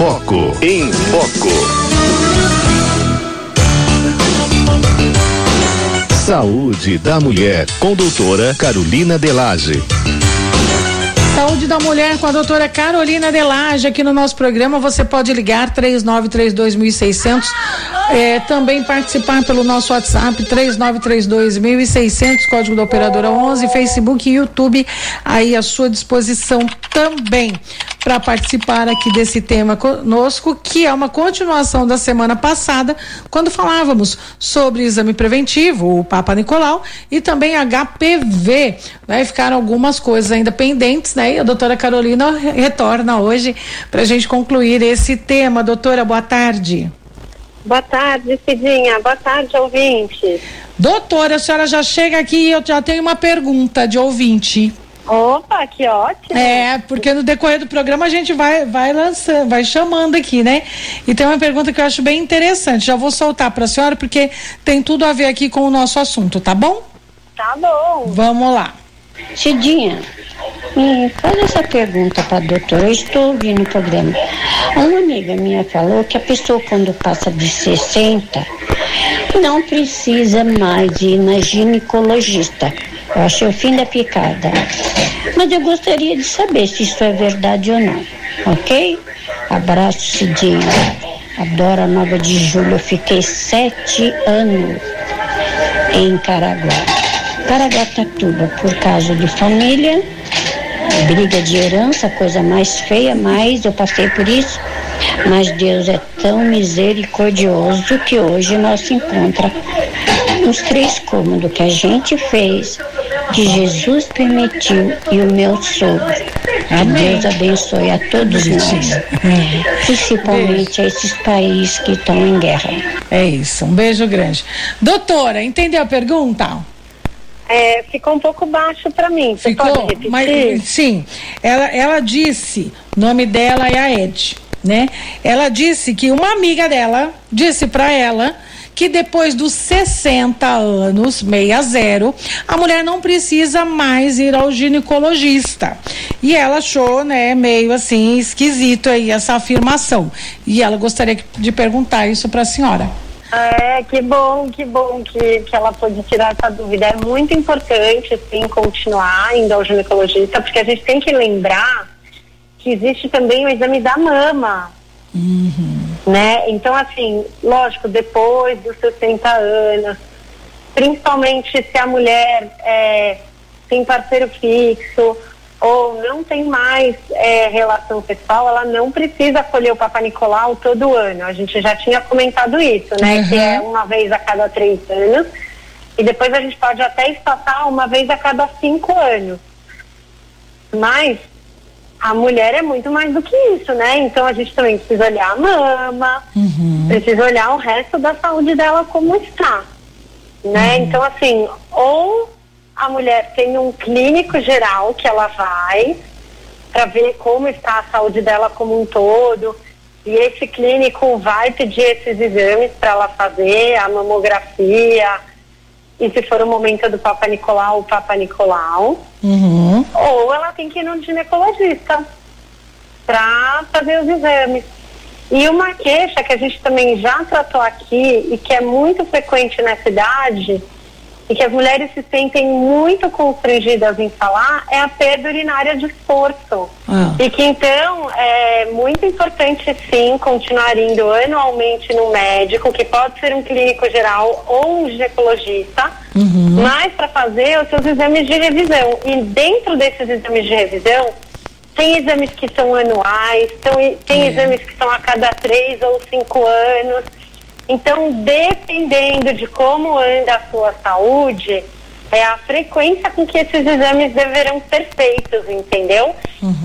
Foco. Em Foco. Saúde da Mulher, com doutora Carolina Delage. Saúde da Mulher com a doutora Carolina Delage aqui no nosso programa. Você pode ligar 3932.600. É, também participar pelo nosso WhatsApp 3932.600, código da operadora 11, Facebook e YouTube aí à sua disposição também para participar aqui desse tema conosco, que é uma continuação da semana passada, quando falávamos sobre exame preventivo, o Papa Nicolau, e também HPV. Vai ficar algumas coisas ainda pendentes, né? E a doutora Carolina retorna hoje para a gente concluir esse tema. Doutora, boa tarde. Boa tarde, Cidinha. Boa tarde, ouvinte. Doutora, a senhora já chega aqui e eu já tenho uma pergunta de ouvinte. Opa, que ótimo. É, porque no decorrer do programa a gente vai, vai lançando, vai chamando aqui, né? E tem uma pergunta que eu acho bem interessante. Já vou soltar para a senhora porque tem tudo a ver aqui com o nosso assunto, tá bom? Tá bom. Vamos lá. Cidinha, me faz essa pergunta para a doutora. Eu estou ouvindo o programa. Uma amiga minha falou que a pessoa, quando passa de 60, não precisa mais ir na ginecologista. Eu achei o fim da picada. Mas eu gostaria de saber se isso é verdade ou não. Ok? Abraço, Cidinha. Adoro a Nova de Julho. Eu fiquei sete anos em Caraguá. Caraguatatuba por causa de família, briga de herança, coisa mais feia, mas eu passei por isso. Mas Deus é tão misericordioso que hoje nós se encontra os três cômodos que a gente fez, que Jesus permitiu e o meu sogro. Que Deus abençoe a todos nós, principalmente a esses países que estão em guerra. É isso, um beijo grande. Doutora, entendeu a pergunta? É, ficou um pouco baixo para mim. Você ficou, pode repetir? Mas, sim, ela, ela disse, o nome dela é a Ed, né? Ela disse que uma amiga dela disse para ela que depois dos 60 anos, 60, a mulher não precisa mais ir ao ginecologista. E ela achou, né, meio assim esquisito aí essa afirmação. E ela gostaria de perguntar isso para a senhora. É, que bom, que bom que, que ela pôde tirar essa dúvida. É muito importante, sim, continuar indo ao ginecologista, porque a gente tem que lembrar que existe também o exame da mama. Uhum. Né? Então, assim, lógico, depois dos 60 anos, principalmente se a mulher é, tem parceiro fixo, ou não tem mais é, relação sexual, ela não precisa colher o Papa Nicolau todo ano. A gente já tinha comentado isso, né? Uhum. Que é uma vez a cada três anos. E depois a gente pode até espaçar uma vez a cada cinco anos. Mas a mulher é muito mais do que isso, né? Então a gente também precisa olhar a mama, uhum. precisa olhar o resto da saúde dela como está. Né? Uhum. Então, assim, ou a mulher tem um clínico geral que ela vai para ver como está a saúde dela como um todo. E esse clínico vai pedir esses exames para ela fazer, a mamografia, e se for o momento do Papa Nicolau, o Papa Nicolau. Uhum. Ou ela tem que ir no ginecologista para fazer os exames. E uma queixa que a gente também já tratou aqui e que é muito frequente nessa idade e que as mulheres se sentem muito constrangidas em falar é a perda urinária de esforço. Ah. E que então é muito importante sim continuar indo anualmente no médico, que pode ser um clínico geral ou um ginecologista, Uhum. mas para fazer os seus exames de revisão. E dentro desses exames de revisão, tem exames que são anuais, tem, tem É. exames que são a cada três ou cinco anos. Então, dependendo de como anda a sua saúde, é a frequência com que esses exames deverão ser feitos, entendeu?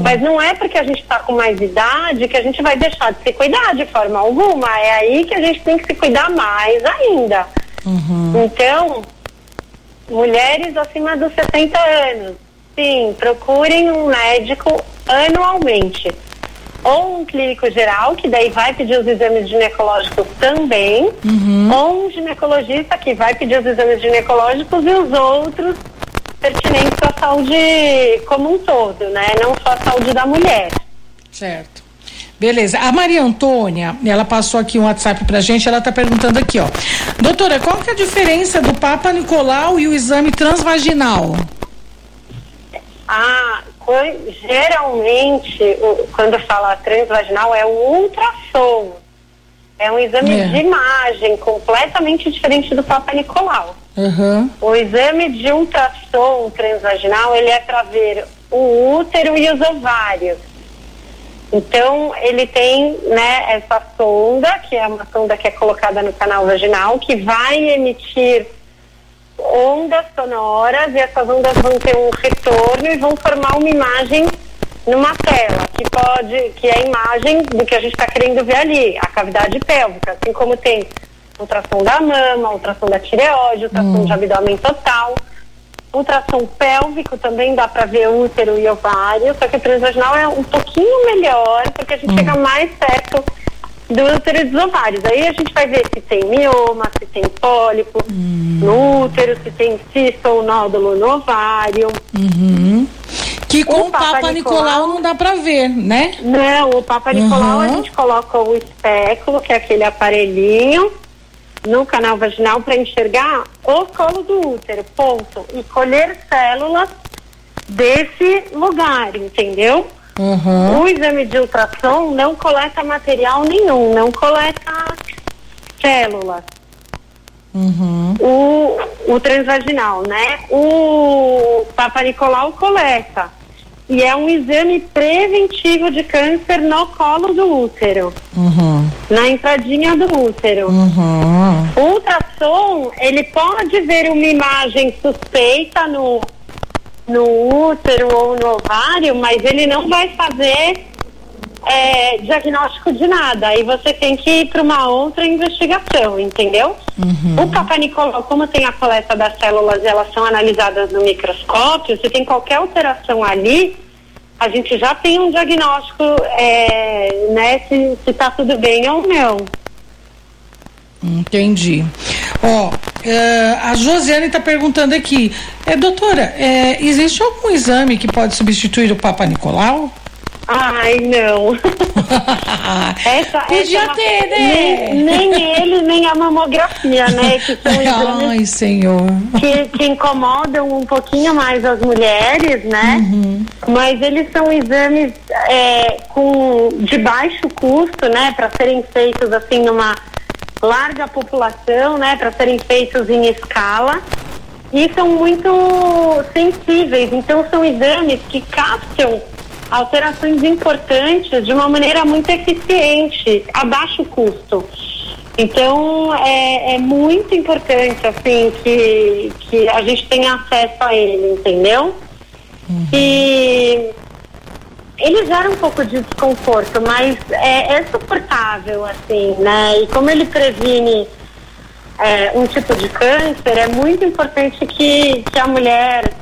Mas não é porque a gente está com mais idade que a gente vai deixar de se cuidar de forma alguma. É aí que a gente tem que se cuidar mais ainda. Então, mulheres acima dos 60 anos, sim, procurem um médico anualmente. Ou um clínico geral, que daí vai pedir os exames ginecológicos também, ou um ginecologista que vai pedir os exames ginecológicos e os outros pertinentes à saúde como um todo, né? Não só a saúde da mulher. Certo. Beleza. A Maria Antônia, ela passou aqui um WhatsApp pra gente, ela tá perguntando aqui, ó. Doutora, qual que é a diferença do Papa Nicolau e o exame transvaginal? Ah, geralmente, quando fala transvaginal, é o ultrassom. É um exame É. de imagem completamente diferente do Papa Nicolau. Aham. O exame de ultrassom transvaginal, ele é para ver o útero e os ovários. Então, ele tem, né, essa sonda, que é uma sonda que é colocada no canal vaginal, que vai emitir ondas sonoras e essas ondas vão ter um retorno e vão formar uma imagem numa tela, que pode, que é a imagem do que a gente está querendo ver ali, a cavidade pélvica, assim como tem ultrassom da mama, ultrassom da tireoide, ultrassom de abdômen total. Ultrassom pélvico também dá para ver útero e ovário, só que o transvaginal é um pouquinho melhor, porque a gente chega mais perto do útero e dos ovários. Aí a gente vai ver se tem mioma, se tem pólipo no útero, se tem cisto ou nódulo no ovário. Que com O o Papa, Papa Nicolau, Nicolau não dá pra ver, né? Não, o Papa Nicolau a Uhum. gente coloca o espéculo, que é aquele aparelhinho, no canal vaginal para enxergar o colo do útero, ponto. E colher células desse lugar, entendeu? Uhum. O exame de ultrassom não coleta material nenhum, não coleta células. Uhum. O, o transvaginal, né? O Papa Nicolau coleta. E é um exame preventivo de câncer no colo do útero, Uhum. na entradinha do útero. Uhum. O ultrassom, ele pode ver uma imagem suspeita no, no útero ou no ovário, mas ele não vai fazer é, diagnóstico de nada. Aí você tem que ir para uma outra investigação, entendeu? O Papa Nicolau, como tem a coleta das células e elas são analisadas no microscópio, se tem qualquer alteração ali, a gente já tem um diagnóstico, é, né, se está tudo bem ou não. Entendi. Ó, eh, a Josiane está perguntando aqui, é, doutora, é, existe algum exame que pode substituir o Papa Nicolau? Ai, não. Essa, Podia essa é uma- ter, né? Nem, nem ele, nem a mamografia, né? Que são Ai, senhor. que, que incomodam um pouquinho mais as mulheres, né? Uhum. Mas eles são exames é, com, de baixo custo, né? Para serem feitos assim numa larga população, né? Para serem feitos em escala. E são muito sensíveis. Então são exames que captam alterações importantes de uma maneira muito eficiente, a baixo custo. Então é, é muito importante assim que, que a gente tenha acesso a ele, entendeu? E ele gera um pouco de desconforto, mas é, é suportável, assim, né? E como ele previne é, um tipo de câncer, é muito importante que, que a mulher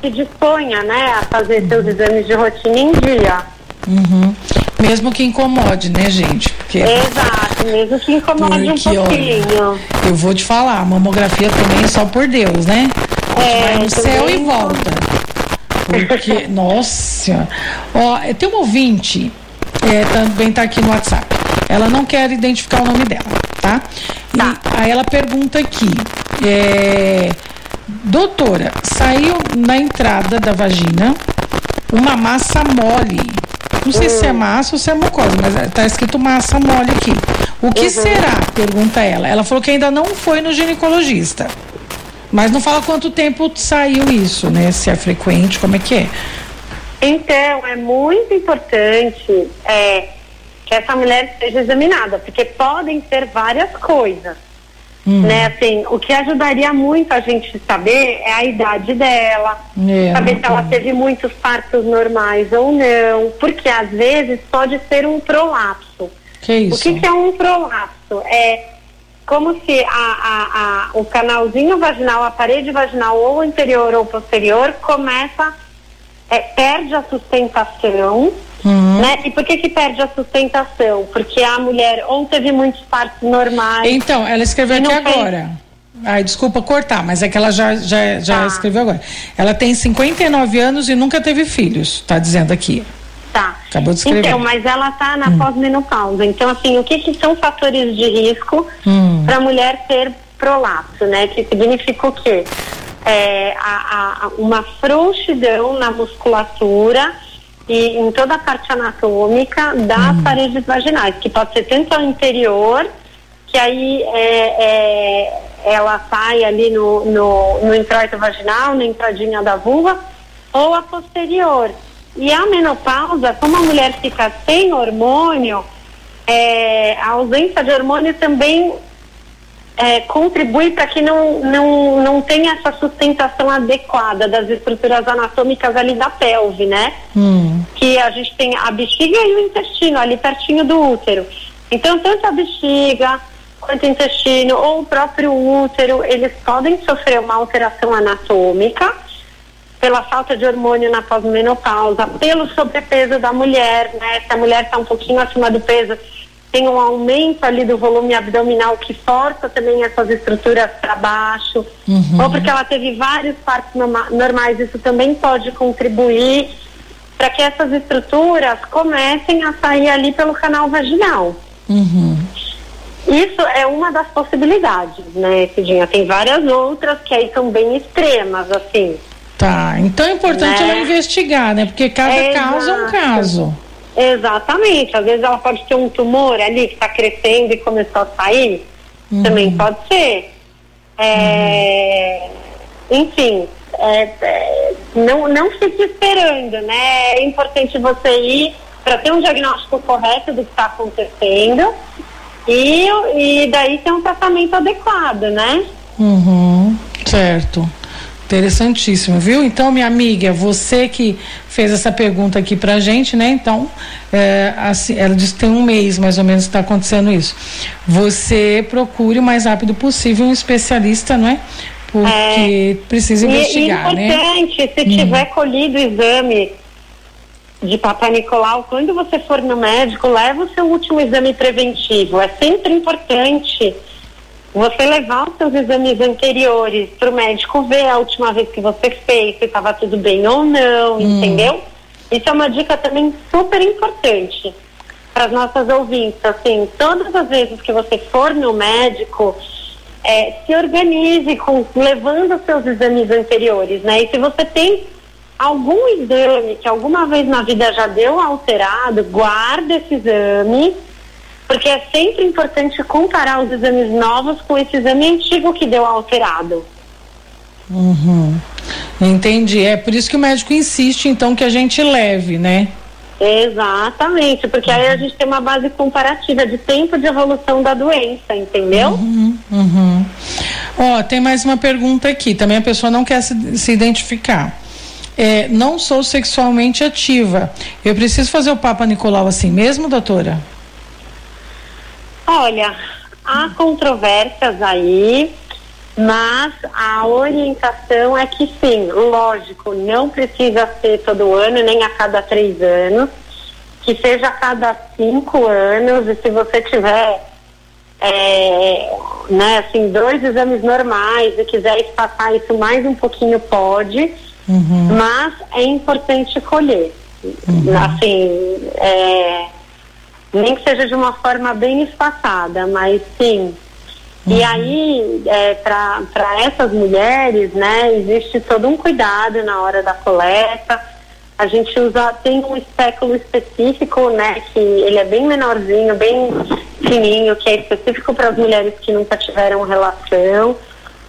se disponha, né, a fazer seus exames de rotina em dia. Uhum. Mesmo que incomode, né, gente? Porque Exato, mesmo que incomode um Porque, olha, pouquinho. eu vou te falar, mamografia também é só por Deus, né? É, vai no céu e volta. Porque, nossa. Ó, tem um ouvinte, eh, também tá aqui no WhatsApp. Ela não quer identificar o nome dela, tá? E Tá. aí ela pergunta aqui, eh, doutora, saiu na entrada da vagina uma massa mole. Não sei se é massa ou se é mucosa, mas eh, tá escrito massa mole aqui. O que será? Pergunta ela. Ela falou que ainda não foi no ginecologista. Mas não fala quanto tempo saiu isso, né? Se é frequente, como é que é? Então, é muito importante é, que essa mulher seja examinada, porque podem ser várias coisas. Né, assim, o que ajudaria muito a gente saber é a idade dela, É, saber se ela teve muitos partos normais ou não, porque às vezes pode ser um prolapso. Que? O que, que é um prolapso? É como se a, a- a- o canalzinho vaginal, a parede vaginal, ou anterior ou posterior, começa, é, perde a sustentação. Uhum. Né? E por que, que perde a sustentação? Porque a mulher ou teve muitos partos normais. Então, ela escreveu aqui não fez- agora. Ai, desculpa cortar, mas é que ela já, já, já Tá. escreveu agora. Ela tem 59 anos e nunca teve filhos, tá dizendo aqui. Tá. Acabou de escrever. Então, mas ela está na hum. pós-menopausa. Então, assim, o que, que são fatores de risco hum. para a mulher ter prolapso, né? Que significa o quê? É, a, a, uma frouxidão na musculatura e em toda a parte anatômica das hum. paredes vaginais, que pode ser tanto ao interior, que aí é, é, ela sai ali no, no, no introito vaginal, na entradinha da vulva, ou a posterior. E a menopausa, como a mulher fica sem hormônio, é, a ausência de hormônio também é, contribui para que não, não, não tenha essa sustentação adequada das estruturas anatômicas ali da pelve, né? Hum. Que a gente tem a bexiga e o intestino ali pertinho do útero. Então, tanto a bexiga quanto o intestino ou o próprio útero, eles podem sofrer uma alteração anatômica pela falta de hormônio na pós-menopausa, pelo sobrepeso da mulher, né? Se a mulher está um pouquinho acima do peso, tem um aumento ali do volume abdominal que força também essas estruturas para baixo, uhum. ou porque ela teve vários partos normais, isso também pode contribuir para que essas estruturas comecem a sair ali pelo canal vaginal. Uhum. Isso é uma das possibilidades, né, Cidinha? Tem várias outras que aí são bem extremas, assim. Tá, então é importante né? ela investigar, né? Porque cada é caso é um caso. Exatamente. Às vezes ela pode ter um tumor ali que está crescendo e começou a sair. Uhum. Também pode ser. É, uhum. Enfim, é, é, não, não fique esperando, né? É importante você ir para ter um diagnóstico correto do que está acontecendo e, e daí ter um tratamento adequado, né? Uhum, certo. Interessantíssimo, viu? Então, minha amiga, você que fez essa pergunta aqui pra gente, né? Então, é, assim, ela disse que tem um mês mais ou menos que está acontecendo isso. Você procure o mais rápido possível um especialista, não é? Porque é, precisa investigar, e, importante, né? se hum. tiver colhido o exame de Papai Nicolau, quando você for no médico, leva o seu último exame preventivo. É sempre importante você levar os seus exames anteriores para o médico ver a última vez que você fez, se estava tudo bem ou não, hum. entendeu? Isso é uma dica também super importante para as nossas ouvintes. Assim, todas as vezes que você for no médico, é, se organize com levando os seus exames anteriores, né? E se você tem algum exame que alguma vez na vida já deu alterado, guarda esse exame porque é sempre importante comparar os exames novos com esse exame antigo que deu alterado. Uhum. Entendi. É por isso que o médico insiste, então, que a gente leve, né? Exatamente, porque uhum. aí a gente tem uma base comparativa de tempo de evolução da doença, entendeu? Uhum, uhum. Ó, tem mais uma pergunta aqui. Também a pessoa não quer se, se identificar. É, não sou sexualmente ativa. Eu preciso fazer o Papa Nicolau assim mesmo, doutora? Olha, há controvérsias aí, mas a orientação é que sim, lógico, não precisa ser todo ano, nem a cada três anos, que seja a cada cinco anos, e se você tiver é, né, assim, dois exames normais e quiser espaçar isso mais um pouquinho, pode, uhum. mas é importante colher. Uhum. Assim, é, nem que seja de uma forma bem espaçada, mas sim. Uhum. E aí, é, para essas mulheres, né, existe todo um cuidado na hora da coleta. A gente usa, tem um espéculo específico, né, que ele é bem menorzinho, bem fininho, que é específico para as mulheres que nunca tiveram relação,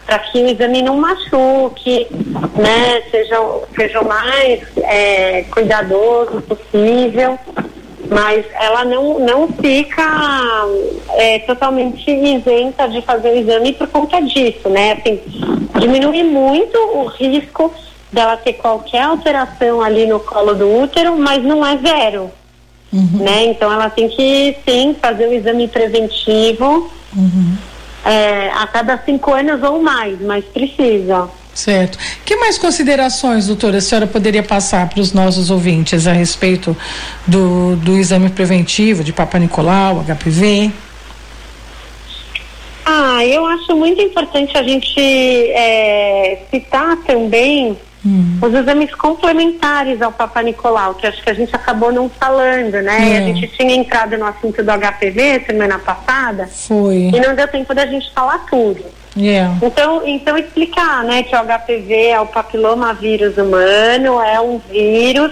para que o exame não machuque, né, seja, seja o mais é, cuidadoso possível mas ela não, não fica é, totalmente isenta de fazer o exame por conta disso, né? Assim, diminui muito o risco dela ter qualquer alteração ali no colo do útero, mas não é zero. Uhum. Né? Então ela tem que sim fazer o exame preventivo uhum. é, a cada cinco anos ou mais, mas precisa. Certo. Que mais considerações, doutora, a senhora poderia passar para os nossos ouvintes a respeito do, do exame preventivo de Papa Nicolau, HPV? Ah, eu acho muito importante a gente é, citar também Hum. Os exames complementares ao Papa Nicolau, que acho que a gente acabou não falando, né? É. A gente tinha entrado no assunto do HPV semana passada. Foi. E não deu tempo da gente falar tudo. Yeah. Então, então explicar, né, que o HPV é o papilomavírus humano, é um vírus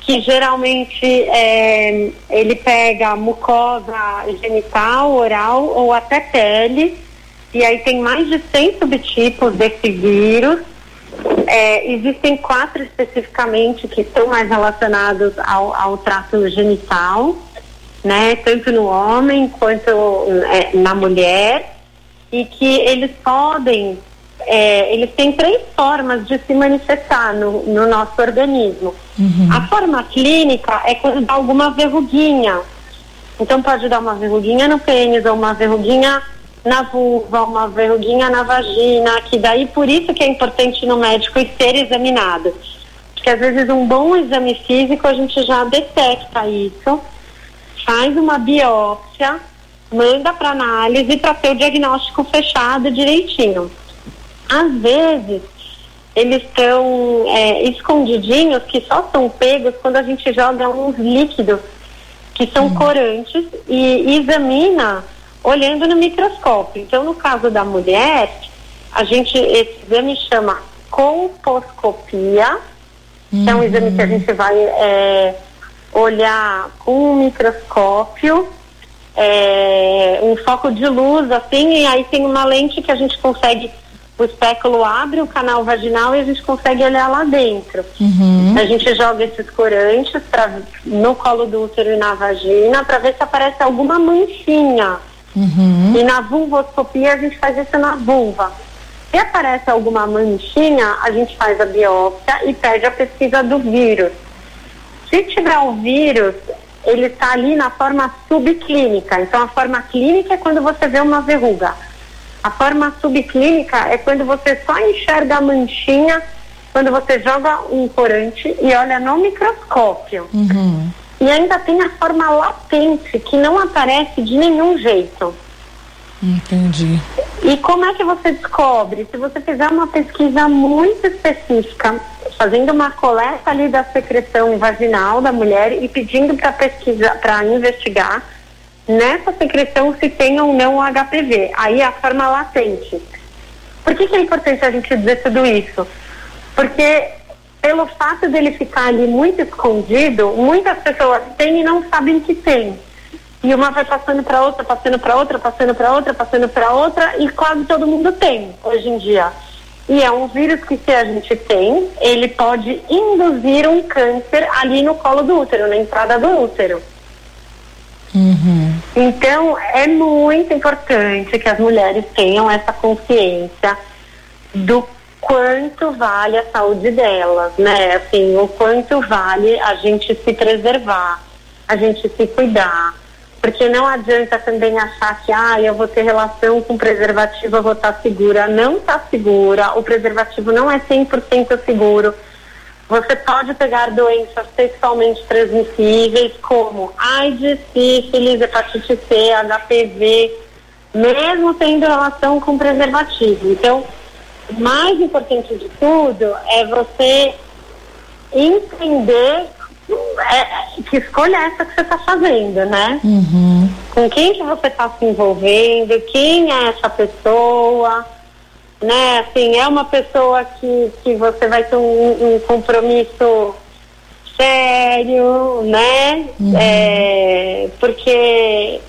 que geralmente é, ele pega mucosa genital, oral ou até pele, e aí tem mais de 100 subtipos desse vírus. É, existem quatro especificamente que estão mais relacionados ao, ao trato genital, né, tanto no homem quanto é, na mulher, e que eles podem é, eles têm três formas de se manifestar no, no nosso organismo. Uhum. A forma clínica é quando dá alguma verruguinha. Então pode dar uma verruguinha no pênis ou uma verruguinha na vulva, uma verruguinha na vagina, que daí por isso que é importante no médico ser examinado. Porque às vezes um bom exame físico a gente já detecta isso, faz uma biópsia, manda para análise para ter o diagnóstico fechado direitinho às vezes eles estão é, escondidinhos que só são pegos quando a gente joga uns líquidos que são uhum. corantes e examina olhando no microscópio. Então, no caso da mulher, a gente esse exame chama colposcopia, uhum. que é um exame que a gente vai é, olhar com um microscópio, é, um foco de luz assim, e aí tem uma lente que a gente consegue o espéculo abre o canal vaginal e a gente consegue olhar lá dentro. Uhum. A gente joga esses corantes pra, no colo do útero e na vagina para ver se aparece alguma manchinha. Uhum. E na vulvoscopia a gente faz isso na vulva. Se aparece alguma manchinha, a gente faz a biópsia e pede a pesquisa do vírus. Se tiver o vírus, ele está ali na forma subclínica. Então a forma clínica é quando você vê uma verruga. A forma subclínica é quando você só enxerga a manchinha quando você joga um corante e olha no microscópio. Uhum. E ainda tem a forma latente, que não aparece de nenhum jeito. Entendi. E como é que você descobre? Se você fizer uma pesquisa muito específica, fazendo uma coleta ali da secreção vaginal da mulher e pedindo para pesquisa, para investigar nessa secreção se tem ou não o HPV. Aí a forma latente. Por que, que é importante a gente dizer tudo isso? Porque pelo fato dele ficar ali muito escondido, muitas pessoas têm e não sabem que tem. E uma vai passando para outra, passando para outra, passando para outra, passando para outra, e quase todo mundo tem hoje em dia. E é um vírus que, se a gente tem, ele pode induzir um câncer ali no colo do útero, na entrada do útero. Uhum. Então, é muito importante que as mulheres tenham essa consciência do quanto vale a saúde delas, né? Assim, o quanto vale a gente se preservar, a gente se cuidar. Porque não adianta também achar que, ah, eu vou ter relação com preservativo, eu vou estar segura. Não está segura, o preservativo não é 100% seguro você pode pegar doenças sexualmente transmissíveis como AIDS, sífilis, hepatite C, HPV, mesmo tendo relação com preservativo. Então, o mais importante de tudo é você entender é, que escolha é essa que você está fazendo, né? Uhum. Com quem que você está se envolvendo, quem é essa pessoa, né? Assim, é uma pessoa que, que você vai ter um, um compromisso sério, né? Uhum. É, porque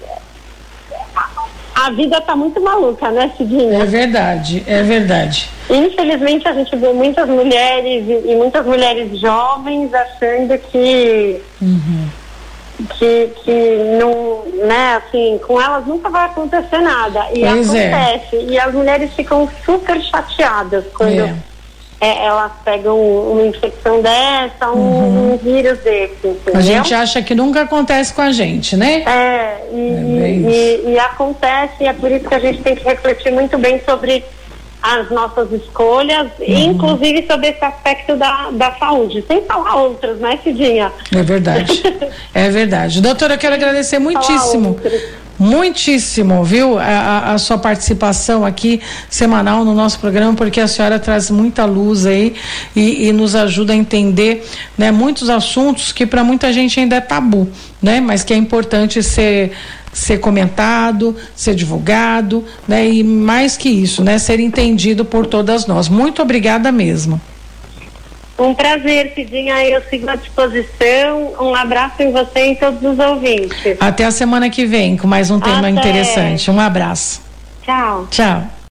a, vida tá muito maluca, né, Cidinha? É verdade, é verdade. Infelizmente a gente vê muitas mulheres e, e muitas mulheres jovens achando que uhum que, que não, né, assim, com elas nunca vai acontecer nada. E pois é. acontece. É. E as mulheres ficam super chateadas quando é. É, elas pegam uma infecção dessa, um, uhum. um vírus desse. Entendeu? A gente acha que nunca acontece com a gente, né? É, e, é e, e, acontece, e é por isso que a gente tem que refletir muito bem sobre as nossas escolhas, uhum. inclusive sobre esse aspecto da, da saúde, sem falar outras, né, Cidinha? É verdade, é verdade. Doutora, eu quero agradecer muitíssimo muitíssimo, viu, a, a, sua participação aqui semanal no nosso programa, porque a senhora traz muita luz aí e, e nos ajuda a entender, né, muitos assuntos que para muita gente ainda é tabu, né, mas que é importante ser ser comentado, ser divulgado, né, e mais que isso, né, ser entendido por todas nós. Muito obrigada mesmo. Um prazer, Cidinha. Eu sigo à disposição. Um abraço em você e em todos os ouvintes. Até a semana que vem com mais um tema Até. interessante. Um abraço. Tchau. Tchau.